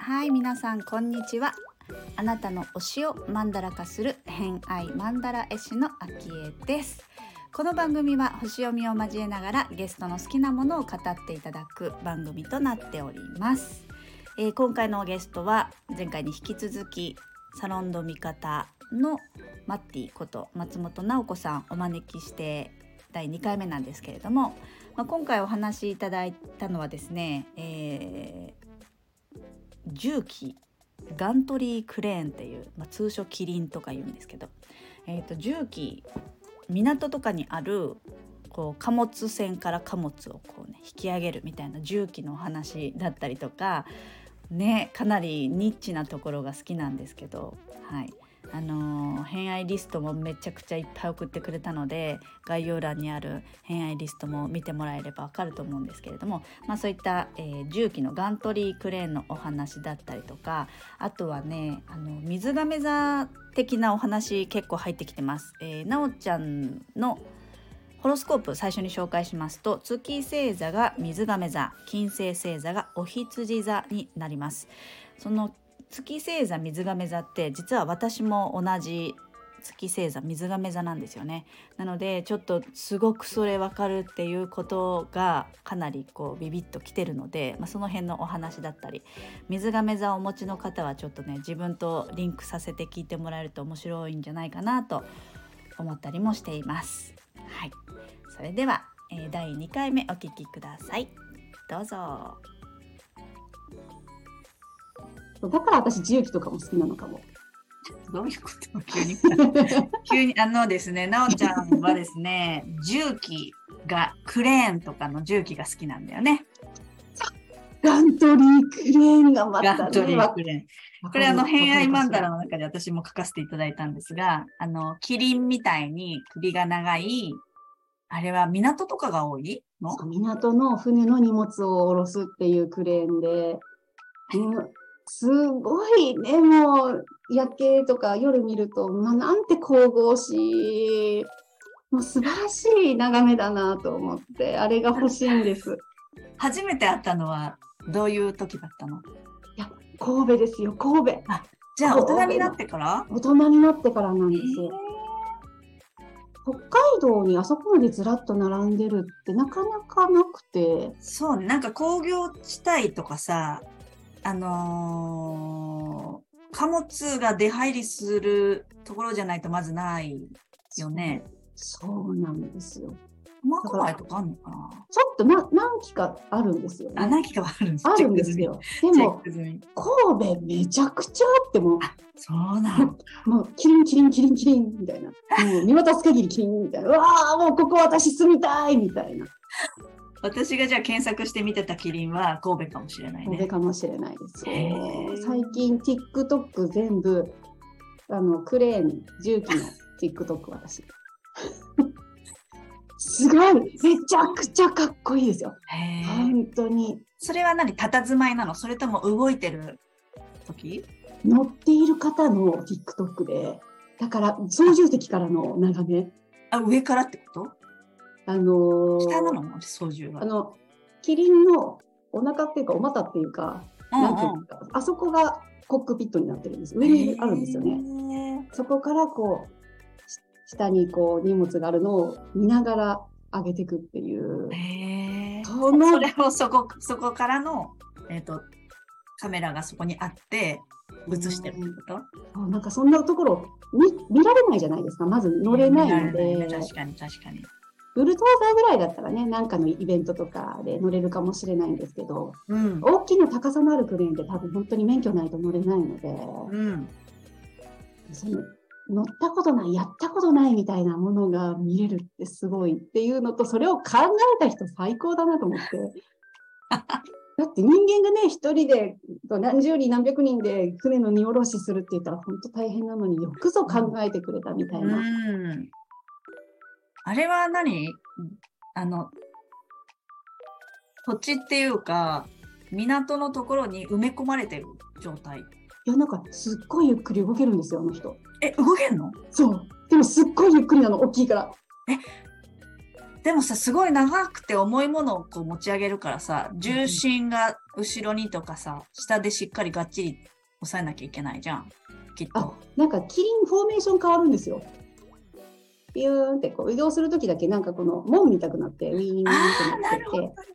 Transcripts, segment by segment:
はい皆さんこんにちは。あなたの推しをマンダラ化する偏愛マンダラ絵師のあきえです。この番組は星読みを交えながらゲストの好きなものを語っていただく番組となっております、えー今回のゲストは前回に引き続きサロンド味方のマッティこと松本直子さんお招きして第2回目なんですけれども、まあ、今回お話しいただいたのはですね、えー重機ガントリークレーンっていう、まあ、通称キリンとか言うんですけど、えー、と重機港とかにあるこう貨物船から貨物をこう、ね、引き上げるみたいな重機のお話だったりとかねかなりニッチなところが好きなんですけどはい。あの偏愛リストもめちゃくちゃいっぱい送ってくれたので概要欄にある偏愛リストも見てもらえればわかると思うんですけれども、まあ、そういった、えー重機のガントリークレーンのお話だったりとかあとはねあの水亀座的なお話結構入ってきてます。えー、なおちゃんのホロスコープ最初に紹介しますと月星座が水亀座金星星座がお羊座になりますその月星座水亀座って実は私も同じ月星座水亀座なんですよねなのでちょっとすごくそれ分かるっていうことがかなりこうビビッときてるので、まあ、その辺のお話だったり水亀座をお持ちの方はちょっとね自分とリンクさせて聞いてもらえると面白いんじゃないかなと思ったりもしています。はい、それでは、えー第2回目お聞きください。どうぞ。だから私、重機とかも好きなのかも。どういうこと？急に。急にあのですね、なおちゃんはですね、重機がクレーンとかの重機が好きなんだよね。ガントリークレーンがまた、ね、ガントリークレーン。わこれあの偏愛マンダラわの中で私も書かせていただいたんですが、あのキリンみたいに首が長い、あれは港とかが多いの？港の船の荷物を下ろすっていうクレーンで、すごいね、もう夜景とか夜見ると、まあ、なんて神々しい、もう素晴らしい眺めだなと思って、あれが欲しいんです。初めて会ったのはどういう時だったの？神戸ですよ、神戸。じゃあ大人になってから？大人になってからなんです。よ。北海道にあそこまでずらっと並んでるってなかなかなくて、そうね、なんか工業地帯とかさ、あのー貨物が出入りするところじゃないとまずないよね。そうなんですよ。苫小牧とかあるのかなちょっとな何機かあるんですよ、ね。あ、何機かはあるんですあるんです。よ。でも。神戸めちゃくちゃあってもそうなの。もうキリンキリンキリンキリンみたいな。もう見渡す限りキリンみたいな。うわあもうここ私住みたいみたいな。私がじゃあ検索して見てたキリンは神戸かもしれないね。神戸かもしれないです。最近 TikTok 全部あのクレーン重機の TikTok 私。すごい！めちゃくちゃかっこいいですよ。本当に。それは何？佇まいなの？それとも動いてる時？乗っている方の TikTok で、だから操縦席からの眺め、あ、上からってこと？あのー下なの？操縦は。あのキリンのお腹っていうかお股っていうか、なんていうか、あそこがコックピットになってるんです。上にあるんですよね。ね。そこからこうし下にこう荷物があるのを見ながら上げていくっていう。そのそれをそこそこからの、えー、とカメラがそこにあって映してるってこと？なんかそんなところ見見られないじゃないですか。まず乗れないのでね。確かに確かに。ブルドーザーぐらいだったらね、なんかのイベントとかで乗れるかもしれないんですけど、うん。大きな高さのあるクレーンって多分本当に免許ないと乗れないので、うん。その乗ったことない、やったことないみたいなものが見れるってすごいっていうのと、それを考えた人最高だなと思って。だって人間がね、一人で何十人何百人で船の荷下ろしするって言ったら本当大変なのによくぞ考えてくれたみたいな。うん。あれは何？あの、土地っていうか、港のところに埋め込まれてる状態。いや、なんかすっごいゆっくり動けるんですよ、あの人。え、動けんの？そう。でもすっごいゆっくりなの、大きいから。でもさ、すごい長くて重いものをこう持ち上げるからさ、重心が後ろにとかさ、下でしっかりがっちり押さえなきゃいけないじゃん。きっあと。、なんかキリンフォーメーション変わるんですよ。ビューンってこう移動するときだけなんかこの門見たくなって、ウィーンってなってて。。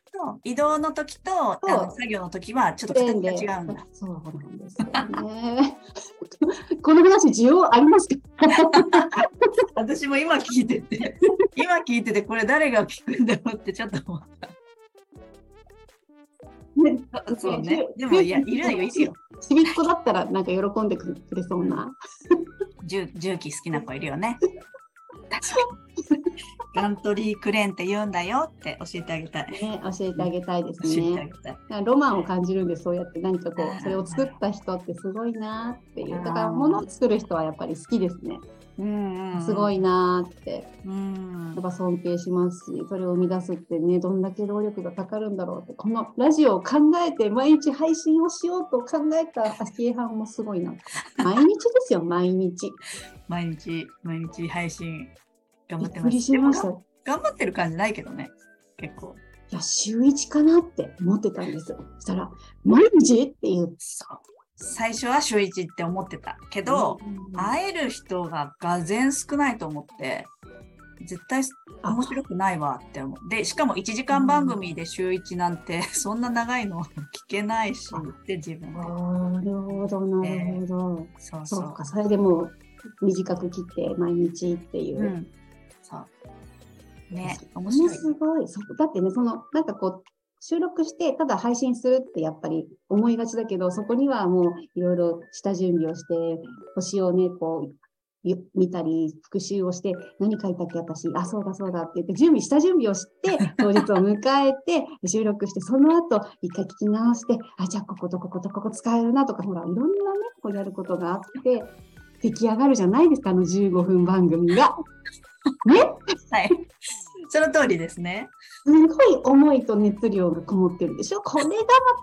移動の時と作業の時はちょっと形が違うんだ。そうなんですよね。この話需要ありますか？私も今聞いてて、今聞いててこれ誰が聞くんだろうってちょっと思った。ねそうね。でもいや、いるよ、いるよ。ちびっこだったらなんか喜んでくれそうな。重重機好きな子いるよね。ガントリークレーンって言うんだよって教えてあげたい。ね、教えてあげたいです教えてあね。ロマンを感じるんで、そうやって何かこう、それを作った人ってすごいなっていう。だから、あー物を作る人はやっぱり好きですね。うんすごい。なって。うんやっ。ぱ尊敬しますし、それを生み出すってね、どんだけ労力がかかるんだろうって、このラジオを考えて毎日配信をしようと考えた秋江藩もすごいな。毎日ですよ、毎日。毎日、毎日配信頑張ってます。ま頑張ってる感じないけどね。結構。いや、週1かなって思ってたんですよ。そしたら、毎日っていう。最初は週一って思ってたけど、会える人ががぜ少ないと思って、絶対面白くないわって思う。で、しかも1時間番組で週1なんて、そんな長いの 聞けないし、って自分で。なるほど、なるほど。そうそうそうか、それでもう短く切って毎日っていうう。ん。ね、面も白い。すごい。だってね、その、なんかこう、収録して、ただ配信するってやっぱり思いがちだけど、そこにはもういろいろ下準備をして、星をね、こう、ゆ見たり、復習をして、何書いたっけ私、あ、そうだそうだって言って、準備、下準備をして、当日を迎えて、収録して、その後、一回聞き直して、あ、じゃあこことこことここ使えるなとか、ほら、いろんなね、こうやることがあって、出来上がるじゃないですか、あの15分番組が。ねはい。その通りですね。すごい思いと熱量がこもってるでしょ？これが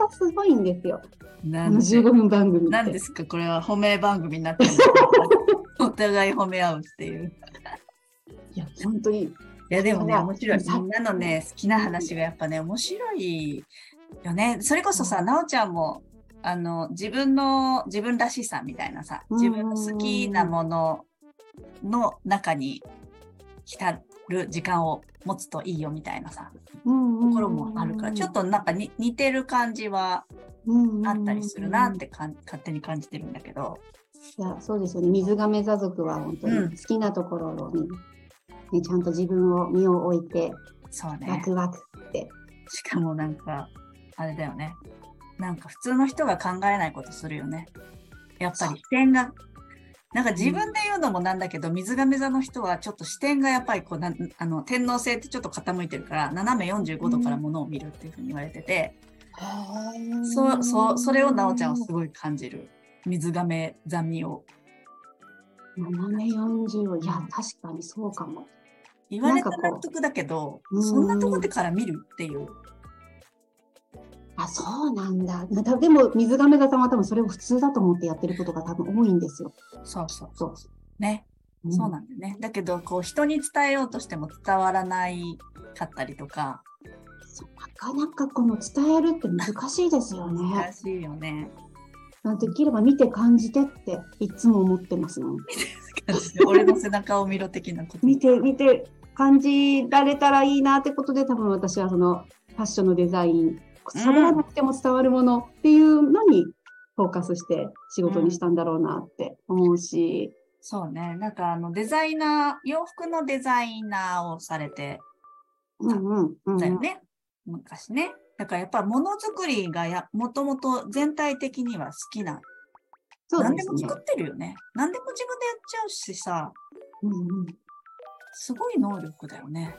またすごいんですよ。なんで？15分番組。なんですか？これは褒め番組になってるの お互い褒め合うっていう。いや、本当に。いやでもね、面白い。さみんなのね、好きな話がやっぱね、面白いよね。それこそさ、なおちゃんも、あの、自分の、自分らしさみたいなさ、自分の好きなものの中に浸る時間を持つといいよみたいなさ、とところもあるから、ちょっとなんかに似てる感じはあったりするなってかん勝手に感じてるんだけど。いや、そうですよね。水亀座族は本当にうん好きなところに、ね、ちゃんと自分を身を置いて、ワそうね。クワクって。しかもなんか、あれだよね。なんか普通の人が考えないことするよね。やっぱり視点が、なんか自分で言うのもなんだけど、水亀座の人はちょっと視点がやっぱりこうなんあの天皇星ってちょっと傾いてるから、斜め45度からものを見るっていうふうに言われてて、そう、そう、それをなおちゃんはすごい感じる。水亀座味を。斜め40いや、確かにそうかも。言われたなんかこう納得だけど、うんそんなとこでから見るっていう。あ、そうなんだ。でも、水亀座さんは多分それを普通だと思ってやってることが多分多いんですよ。そうそうそう。ね。うんそうなんだよね。だけど、こう、人に伝えようとしても伝わらないかったりとか、なかなかこの伝えるって難しいですよね難。しいよね。なんできれば見て感じてっていつも思ってますもん。俺の背中を見ろ的なこと。見て、見て感じられたらいいなってことで多分私はそのファッションのデザイン、喋らなくても伝わるものっていうのにフォーカスして仕事にしたんだろうなって思うし。そうね。なんか、あの、デザイナー、洋服のデザイナーをされてうんうんうん。たよね。昔ね。だからやっぱものづくりがやもともと全体的には好きな。そうね何でも作。ってるよね。何でも自分でやっちゃうしさ、うんうんすごい能力だよね。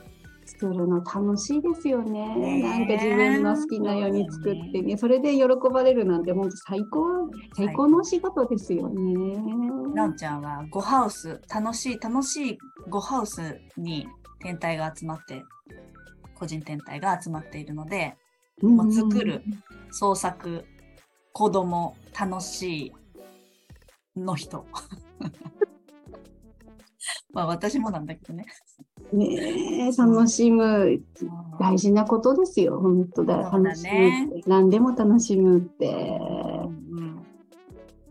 作るの楽しいですよね。なんか自分の好きなように作ってね、それで喜ばれるなんて本当最高、最高のお仕事ですよね。なおちゃんは5ハウス、楽しい楽しい5ハウスに天体が集まって、個人天体が集まっているので、もう作る。創作、子供、楽しいの人。まあ私もなんだけどね。ねえ、楽しむ。大事なことですよ、本当だ。そうだ楽しねむ。何でも楽しむって。うん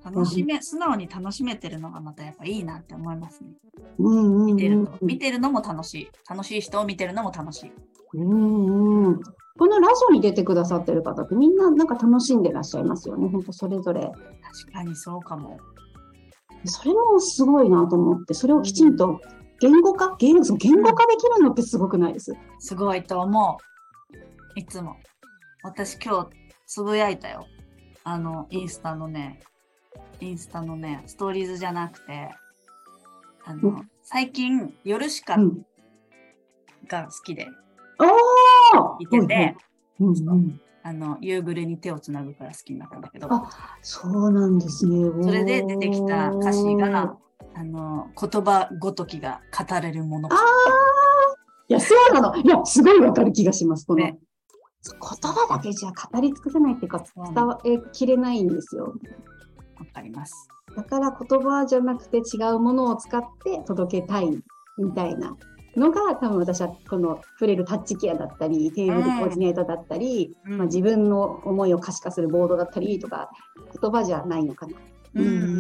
楽しめ、素直に楽しめてるのがまたやっぱいいなって思いますね。うんうん見てる見てるのも楽しい。楽しい人を見てるのも楽しい。うんうん。このラジオに出てくださってる方ってみんななんか楽しんでらっしゃいますよね。本当それぞれ。確かにそうかも。それもすごいなと思って、それをきちんと言語化？言そう言語化できるのってすごくない？です。すごいと思う。いつも。私今日つぶやいたよ。あの、インスタのね、インスタのね、ストーリーズじゃなくて、あの、うん最近、夜しかうん。が好きで、おーいてて、うんうん、あの、夕暮れに手をつなぐから好きになったんだけど、あそうなんですね。それで出てきた歌詞が、あの、言葉ごときが語れるものあ。あいや、そうなの。いや、すごいわかる気がします。この、ね言葉だけじゃ語り尽くせないっていうか、うん伝えきれないんですよ。わかります。だから言葉じゃなくて違うものを使って届けたいみたいなのが多分私はこの触れるタッチケアだったりテーブルコーディネートだったり、うんまあ、自分の思いを可視化するボードだったりとか言葉じゃないのかな。うんうんうんうんう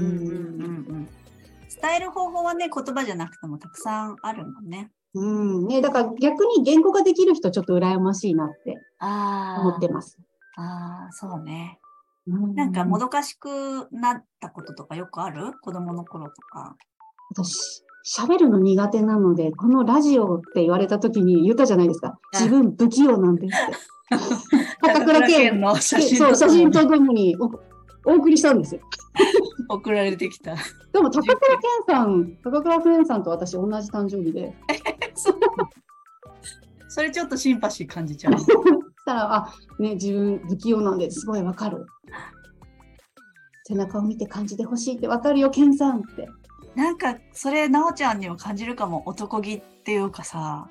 ん。伝える方法はね、言葉じゃなくてもたくさんあるもんね。うんね、だから逆に言語ができる人ちょっと羨ましいなってあ思ってます。ああ、そうね。うんなんかもどかしくなったこととかよくある？子供の頃とか。私喋るの苦手なのでこのラジオって言われた時に言ったじゃないですかうん自分不器用なんですって。高倉健の写真そう、写真ととともにおお送りしたんですよ。送られてきた。でも、高倉健さん、高倉健さんと私同じ誕生日で、そうそれちょっとシンパシー感じちゃう。そしたら、あ、ね、自分不器用なんですごいわかる。背中を見て感じてほしいってわかるよ、健さんって。なんか、それ、なおちゃんにも感じるかも。男気っていうかさ、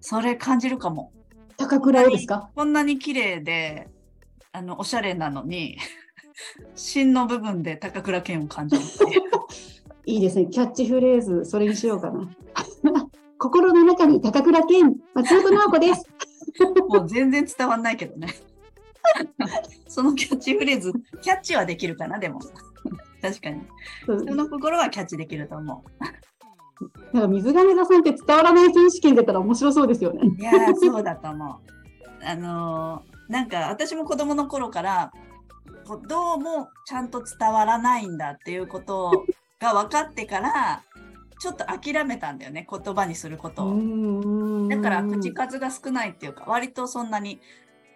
それ感じるかも。高倉をですか？こんなに綺麗で、あの、おしゃれなのに、芯の部分で高倉健を感じる。いいですね。キャッチフレーズ、それにしようかな。心の中に高倉健、松本直子です。もう全然伝わんないけどね。そのキャッチフレーズ、キャッチはできるかな、でも。確かに。そうその心はキャッチできると思なんか水亀座さんって伝わらない選手権出たら面白そうですよね。う。いやー、そうだと思う。あのーなんか私も子供の頃から、どうもちゃんと伝わらないんだっていうことが分かってから、ちょっと諦めたんだよね、言葉にすることを。だから口数が少ないっていうか、割とそんなに、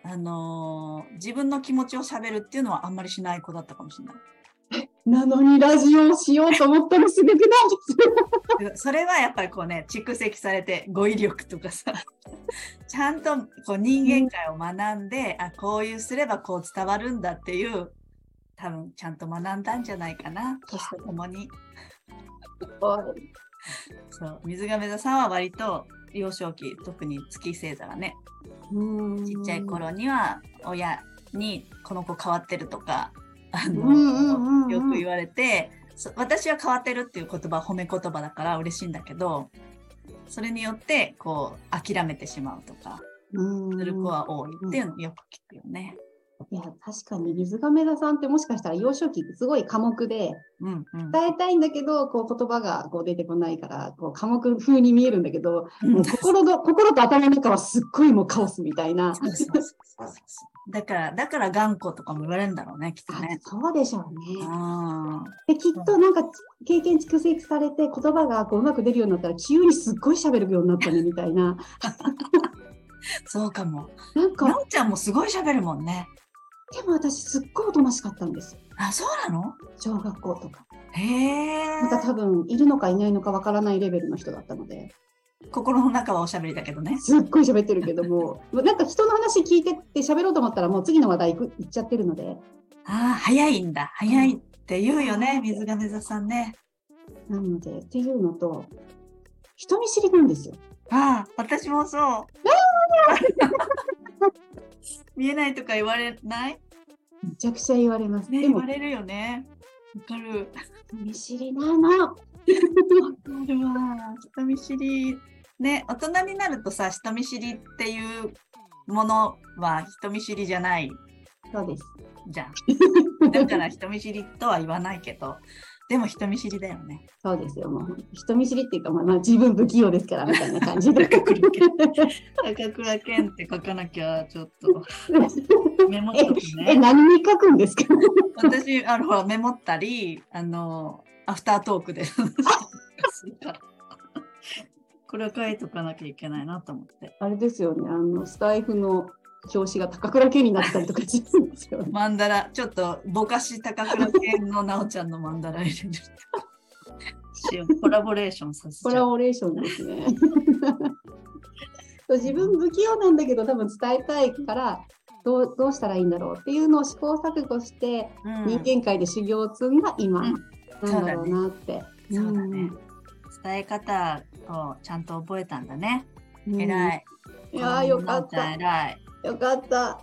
あのー自分の気持ちをしゃべるっていうのはあんまりしない子だったかもしれない。なのにラジオをしようと思ったのすごくな。それはやっぱりこうね、蓄積されて語彙力とかさ、ちゃんとこう人間界を学んで、あ、こういうすればこう伝わるんだっていう、多分ちゃんと学んだんじゃないかな、年とともに。そう、水亀座さんは割と幼少期、特に月星座がね、ちっちゃい頃には親にこの子変わってるとか、あのよく言われて、そ私は変わってるっていう言葉は褒め言葉だから嬉しいんだけど、それによってこう諦めてしまうとか、する子は多いっていうのをよく聞くよね。いや、確かに水亀座さんってもしかしたら幼少期すごい寡黙で、うんうん。伝えたいんだけど、こう言葉がこう出てこないから、こう寡黙風に見えるんだけど、もう心の心と頭の中はすっごいもうカオスみたいな。だから、だから頑固とかも言われるんだろうね、きっとあね。そうでしょうね。あで、きっとなんか経験蓄積されて言葉がこううまく出るようになったら急にすっごい喋るようになったねみたいな。そうかも。なんか、なおちゃんもすごい喋るもんね。でも私すっごいおとなしかったんですよ。あ、そうなの？小学校とか。へえ。なんか多分いるのかいないのかわからないレベルの人だったので、心の中はおしゃべりだけどね。すっごい喋ってるけども、なんか人の話聞いてって喋ろうと思ったらもう次の話題行く行っちゃってるので、ああ、早いんだ。早いって言うよね、水亀座さんね。なのでっていうのと、人見知りなんですよ。ああ、私もそう。見えないとか言われない？めちゃくちゃ言われます。ね、言わ、れるよね。わかる。人見知りなの。るわ人見知りね大人になるとさ人見知りっていうものは人見知りじゃないそうです。じゃんだから人見知りとは言わないけどでも人見知りだよね。そうですよ。もう人見知りっていうか、まあ、まあ自分不器用ですからみたいな感じで。高倉健。って書かなきゃちょっと。メモっとくえ、ね何に書くんですか？私あのメモったりあのアフタートークで。これを書いとかなきゃいけないなと思って。あれですよね。あの、スタイフの表紙が高倉健になったりとかするんですよね。マンダラちょっとぼかし高倉健のなおちゃんのマンダラ入れるしよう コラボレーションさせコラボレーションですね。自分不器用なんだけど多分伝えたいからどうどうしたらいいんだろうっていうのを試行錯誤して、うん人間界で修行を積んだ今、うんなんだろうなって。そうだね伝え方をちゃんと覚えたんだね、うん。偉いいやーよかった。偉いよかった。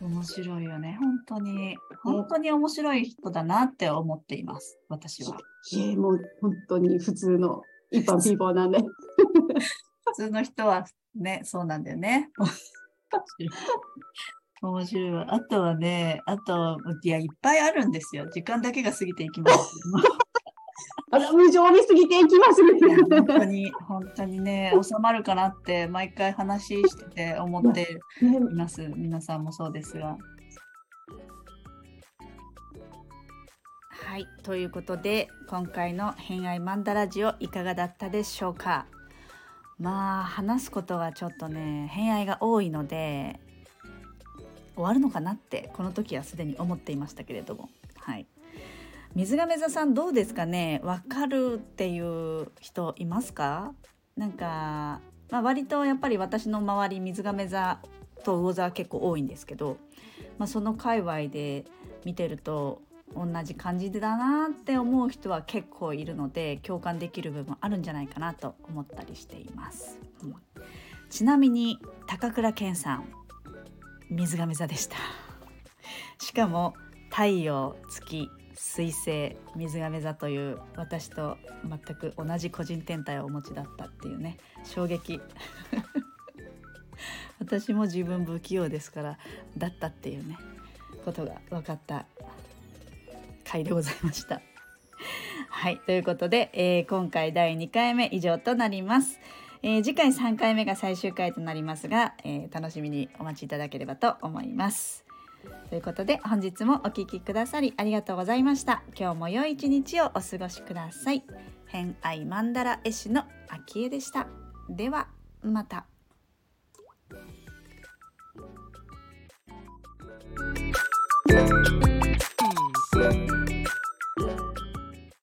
面白いよね。本当に。本当に面白い人だなって思っています。私は。いえ、もう本当に普通の一般ピーポーなんで。普通の人はねそうなんだよね。面白い。わあとはねあといやいっぱいあるんですよ。時間だけが過ぎていきますあら、無情に過ぎていきますいや本当ね。に。本当にね収まるかなって毎回話してて思ってねいます。皆さんもそうですが。はい。ということで今回の「偏愛マンダラジオ」いかがだったでしょうか？まあ話すことがちょっとね偏愛が多いので終わるのかなってこの時はすでに思っていましたけれども。はい水亀座さんどうですかね？わかるっていう人いますか？なんか、まあ、割とやっぱり私の周り水亀座と魚座は結構多いんですけど、まあ、その界隈で見てると同じ感じだなって思う人は結構いるので共感できる部分あるんじゃないかなと思ったりしています。うんちなみに高倉健さん水亀座でした。しかも太陽月水星水亀座という私と全く同じ個人天体をお持ちだったっていうね衝撃 私も自分不器用ですからだったっていうねことが分かった回でございました。はいということで、えー今回第2回目以上となります。えー次回3回目が最終回となりますが、えー楽しみにお待ちいただければと思います。ということで本日もお聴きくださりありがとうございました。今日も良い一日をお過ごしください。偏愛マンダラ絵師の秋江でした。ではまた。「